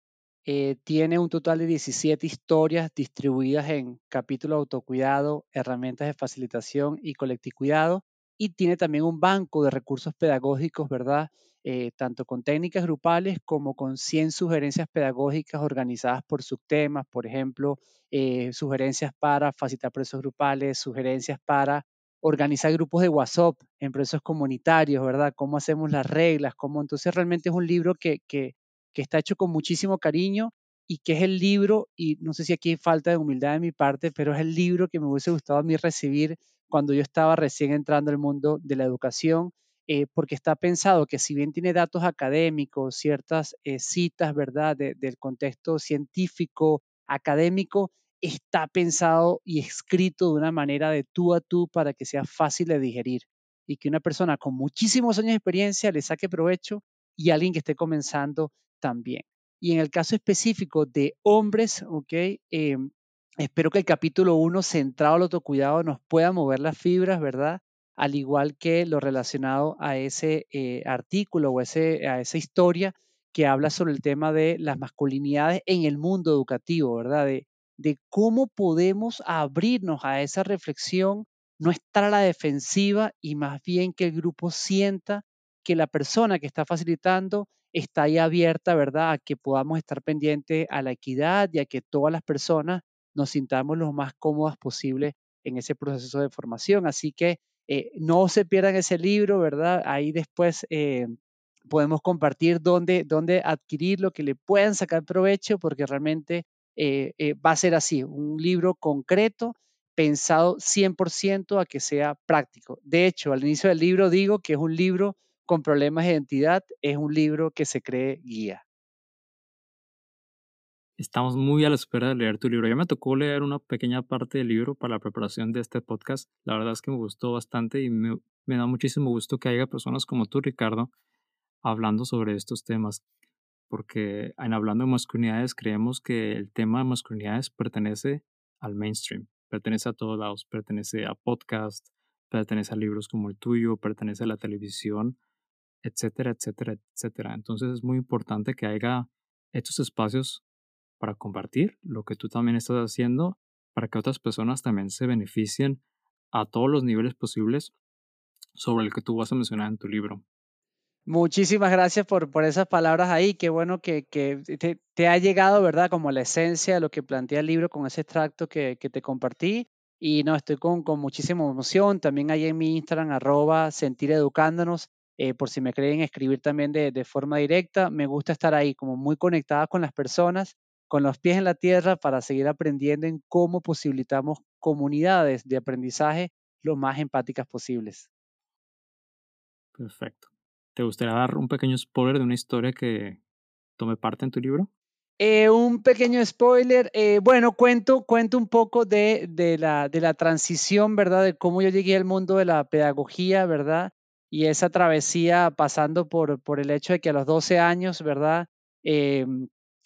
Eh, tiene un total de 17 historias distribuidas en capítulos autocuidado, herramientas de facilitación y colectividad y tiene también un banco de recursos pedagógicos, ¿verdad? Eh, tanto con técnicas grupales como con 100 sugerencias pedagógicas organizadas por subtemas, por ejemplo, eh, sugerencias para facilitar procesos grupales, sugerencias para organizar grupos de WhatsApp en procesos comunitarios, ¿verdad? Cómo hacemos las reglas, cómo entonces realmente es un libro que, que está hecho con muchísimo cariño y que es el libro, y no sé si aquí hay falta de humildad de mi parte, pero es el libro que me hubiese gustado a mí recibir cuando yo estaba recién entrando al mundo de la educación eh, porque está pensado que si bien tiene datos académicos, ciertas eh, citas, ¿verdad?, del contexto científico, académico, está pensado y escrito de una manera de tú a tú para que sea fácil de digerir y que una persona con muchísimos años de experiencia le saque provecho y alguien que esté comenzando también. Y en el caso específico de hombres, ¿ok? Em, espero que el capítulo 1 centrado al autocuidado nos pueda mover las fibras, ¿verdad? al igual que lo relacionado a ese eh, artículo o ese, a esa historia que habla sobre el tema de las masculinidades en el mundo educativo, ¿verdad? De, de cómo podemos abrirnos a esa reflexión, no estar a la defensiva y más bien que el grupo sienta que la persona que está facilitando está ahí abierta, ¿verdad? A que podamos estar pendientes a la equidad y a que todas las personas nos sintamos lo más cómodas posible en ese proceso de formación. Así que eh, no se pierdan ese libro, ¿verdad? Ahí después eh, podemos compartir dónde, dónde adquirirlo, que le puedan sacar provecho, porque realmente eh, va a ser así, un libro concreto pensado 100% a que sea práctico. De hecho, al inicio del libro digo que es un libro con problemas de identidad, es un libro que se cree guía. Estamos muy a la espera de leer tu libro. Ya me tocó leer una pequeña parte del libro para la preparación de este podcast. La verdad es que me gustó bastante y me, da muchísimo gusto que haya personas como tú, Ricardo, hablando sobre estos temas. Porque en hablando de masculinidades, creemos que el tema de masculinidades pertenece al mainstream, pertenece a todos lados, pertenece a podcast, pertenece a libros como el tuyo, pertenece a la televisión, etcétera, etcétera, etcétera. Entonces es muy importante que haya estos espacios para compartir lo que tú también estás haciendo para que otras personas también se beneficien a todos los niveles posibles sobre el que tú vas a mencionar en tu libro. Muchísimas gracias por, por esas palabras ahí. Qué bueno que, que te, ha llegado, ¿verdad? Como la esencia de lo que plantea el libro con ese extracto que, que te compartí. Y no, estoy con, con muchísima emoción. También ahí en mi Instagram, arroba sentir educándonos, eh, por si me creen escribir también de, de forma directa. Me gusta estar ahí como muy conectada con las personas, con los pies en la tierra para seguir aprendiendo en cómo posibilitamos comunidades de aprendizaje lo más empáticas posibles. Perfecto. ¿Te gustaría dar un pequeño spoiler de una historia que tome parte en tu libro? Eh, un pequeño spoiler. Eh, bueno, cuento, cuento un poco de, de, la, de la transición, ¿verdad? De cómo yo llegué al mundo de la pedagogía, ¿verdad? Y esa travesía pasando por, por el hecho de que a los 12 años, ¿verdad? Eh,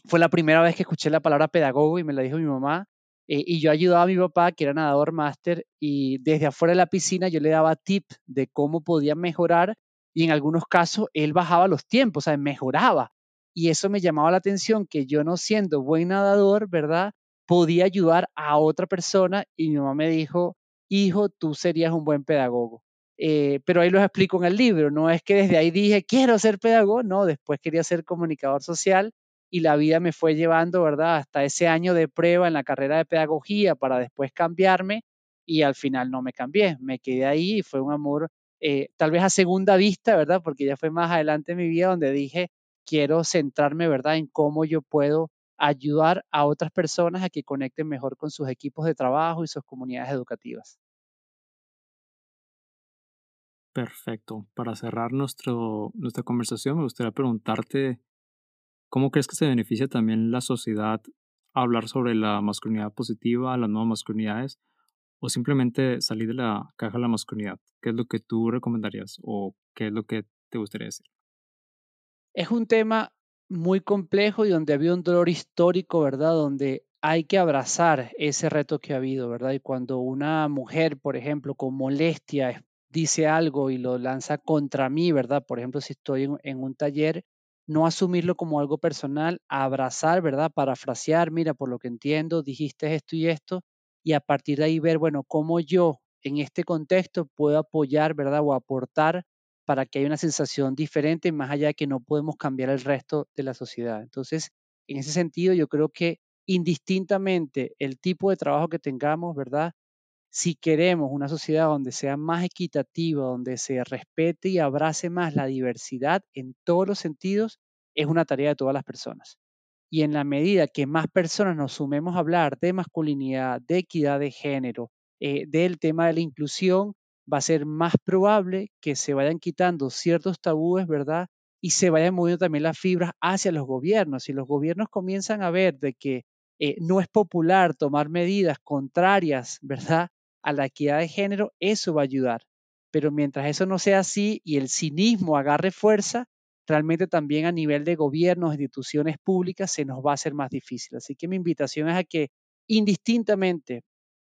fue la primera vez que escuché la palabra pedagogo y me la dijo mi mamá. Eh, y yo ayudaba a mi papá, que era nadador máster, y desde afuera de la piscina yo le daba tips de cómo podía mejorar y en algunos casos él bajaba los tiempos, o sea, mejoraba. Y eso me llamaba la atención, que yo no siendo buen nadador, ¿verdad? Podía ayudar a otra persona y mi mamá me dijo, hijo, tú serías un buen pedagogo. Eh, pero ahí lo explico en el libro, no es que desde ahí dije, quiero ser pedagogo, no, después quería ser comunicador social y la vida me fue llevando, ¿verdad? Hasta ese año de prueba en la carrera de pedagogía para después cambiarme y al final no me cambié, me quedé ahí y fue un amor eh, tal vez a segunda vista, ¿verdad? Porque ya fue más adelante en mi vida donde dije, quiero centrarme, ¿verdad? En cómo yo puedo ayudar a otras personas a que conecten mejor con sus equipos de trabajo y sus comunidades educativas. Perfecto. Para cerrar nuestro, nuestra conversación, me gustaría preguntarte, ¿cómo crees que se beneficia también la sociedad hablar sobre la masculinidad positiva, las nuevas masculinidades, o simplemente salir de la caja de la masculinidad? ¿Qué es lo que tú recomendarías o qué es lo que te gustaría decir? Es un tema muy complejo y donde había un dolor histórico, ¿verdad? Donde hay que abrazar ese reto que ha habido, ¿verdad? Y cuando una mujer, por ejemplo, con molestia dice algo y lo lanza contra mí, ¿verdad? Por ejemplo, si estoy en, un taller, no asumirlo como algo personal, abrazar, ¿verdad? Parafrasear, mira, por lo que entiendo, dijiste esto y esto, y a partir de ahí ver, bueno, cómo yo en este contexto puedo apoyar, ¿verdad? O aportar para que haya una sensación diferente, más allá de que no podemos cambiar el resto de la sociedad. Entonces, en ese sentido, yo creo que indistintamente el tipo de trabajo que tengamos, ¿verdad? Si queremos una sociedad donde sea más equitativa, donde se respete y abrace más la diversidad en todos los sentidos, es una tarea de todas las personas. Y en la medida que más personas nos sumemos a hablar de masculinidad, de equidad de género, eh, del tema de la inclusión, va a ser más probable que se vayan quitando ciertos tabúes, ¿verdad? Y se vayan moviendo también las fibras hacia los gobiernos. Si los gobiernos comienzan a ver de que eh, no es popular tomar medidas contrarias, ¿verdad? A la equidad de género, eso va a ayudar. Pero mientras eso no sea así y el cinismo agarre fuerza, realmente también a nivel de gobiernos, instituciones públicas, se nos va a hacer más difícil. Así que mi invitación es a que indistintamente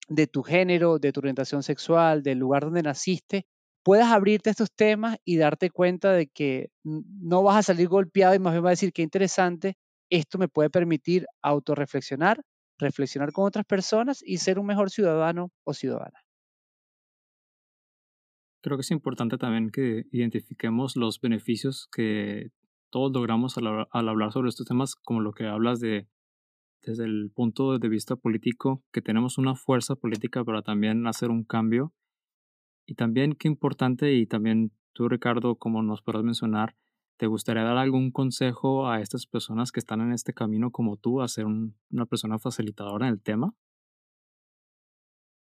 de tu género, de tu orientación sexual, del lugar donde naciste, puedas abrirte a estos temas y darte cuenta de que no vas a salir golpeado y más bien vas a decir que interesante, esto me puede permitir autorreflexionar, reflexionar con otras personas y ser un mejor ciudadano o ciudadana. Creo que es importante también que identifiquemos los beneficios que todos logramos al, al hablar sobre estos temas, como lo que hablas de desde el punto de vista político, que tenemos una fuerza política para también hacer un cambio. Y también qué importante, y también tú, Ricardo, como nos podrás mencionar, ¿te gustaría dar algún consejo a estas personas que están en este camino como tú, a ser un, una persona facilitadora en el tema?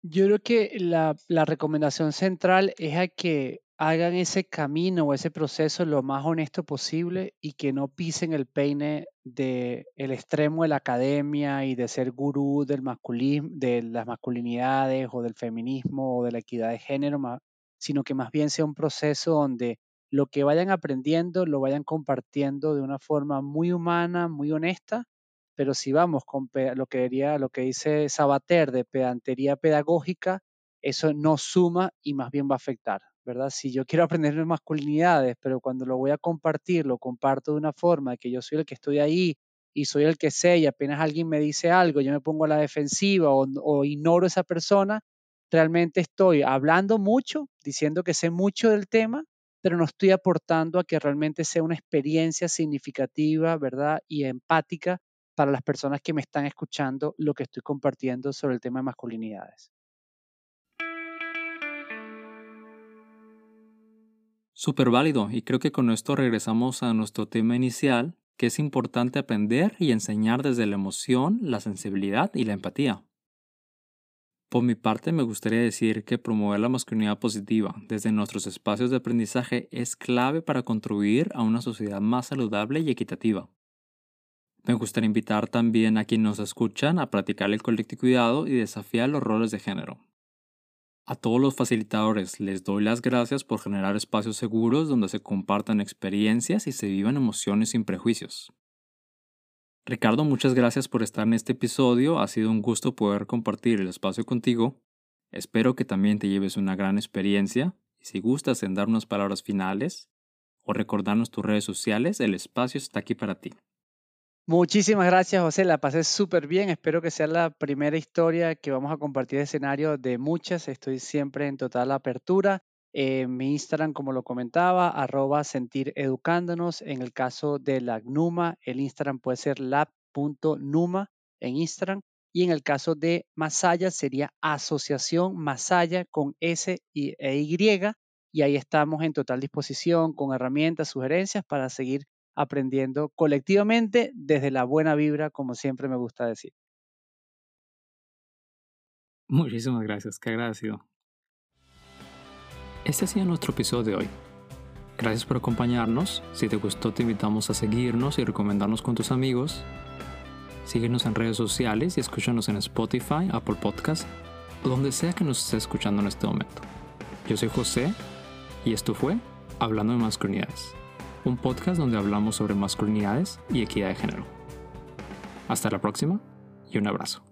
Yo creo que la, recomendación central es a que hagan ese camino o ese proceso lo más honesto posible y que no pisen el peine del el extremo de la academia y de ser gurú del de las masculinidades o del feminismo o de la equidad de género, sino que más bien sea un proceso donde lo que vayan aprendiendo lo vayan compartiendo de una forma muy humana, muy honesta, pero si vamos con lo que, diría, lo que dice Sabater de pedantería pedagógica, eso no suma y más bien va a afectar. ¿verdad? Si yo quiero aprender masculinidades, pero cuando lo voy a compartir, lo comparto de una forma que yo soy el que estoy ahí y soy el que sé y apenas alguien me dice algo, yo me pongo a la defensiva o, o ignoro esa persona, realmente estoy hablando mucho, diciendo que sé mucho del tema, pero no estoy aportando a que realmente sea una experiencia significativa, ¿verdad? Y empática para las personas que me están escuchando lo que estoy compartiendo sobre el tema de masculinidades. Súper válido y creo que con esto regresamos a nuestro tema inicial, que es importante aprender y enseñar desde la emoción, la sensibilidad y la empatía. Por mi parte, me gustaría decir que promover la masculinidad positiva desde nuestros espacios de aprendizaje es clave para contribuir a una sociedad más saludable y equitativa. Me gustaría invitar también a quienes nos escuchan a practicar el cuidado y desafiar los roles de género. A todos los facilitadores les doy las gracias por generar espacios seguros donde se compartan experiencias y se vivan emociones sin prejuicios. Ricardo, muchas gracias por estar en este episodio. Ha sido un gusto poder compartir el espacio contigo. Espero que también te lleves una gran experiencia y si gustas en dar unas palabras finales o recordarnos tus redes sociales, el espacio está aquí para ti. Muchísimas gracias, José. La pasé súper bien. Espero que sea la primera historia que vamos a compartir de escenario de muchas. Estoy siempre en total apertura. En mi Instagram, como lo comentaba, arroba sentir educándonos. En el caso de la GNUMA, el Instagram puede ser lab.numa en Instagram. Y en el caso de Masaya sería Asociación Masaya con S y, e Y. Y ahí estamos en total disposición con herramientas, sugerencias para seguir aprendiendo colectivamente desde la buena vibra, como siempre me gusta decir. Muchísimas gracias, qué agradecido. Este ha sido nuestro episodio de hoy. Gracias por acompañarnos. Si te gustó, te invitamos a seguirnos y recomendarnos con tus amigos. Síguenos en redes sociales y escúchanos en Spotify, Apple Podcast donde sea que nos estés escuchando en este momento. Yo soy José y esto fue Hablando de Masculinidades, un podcast donde hablamos sobre masculinidades y equidad de género. Hasta la próxima y un abrazo.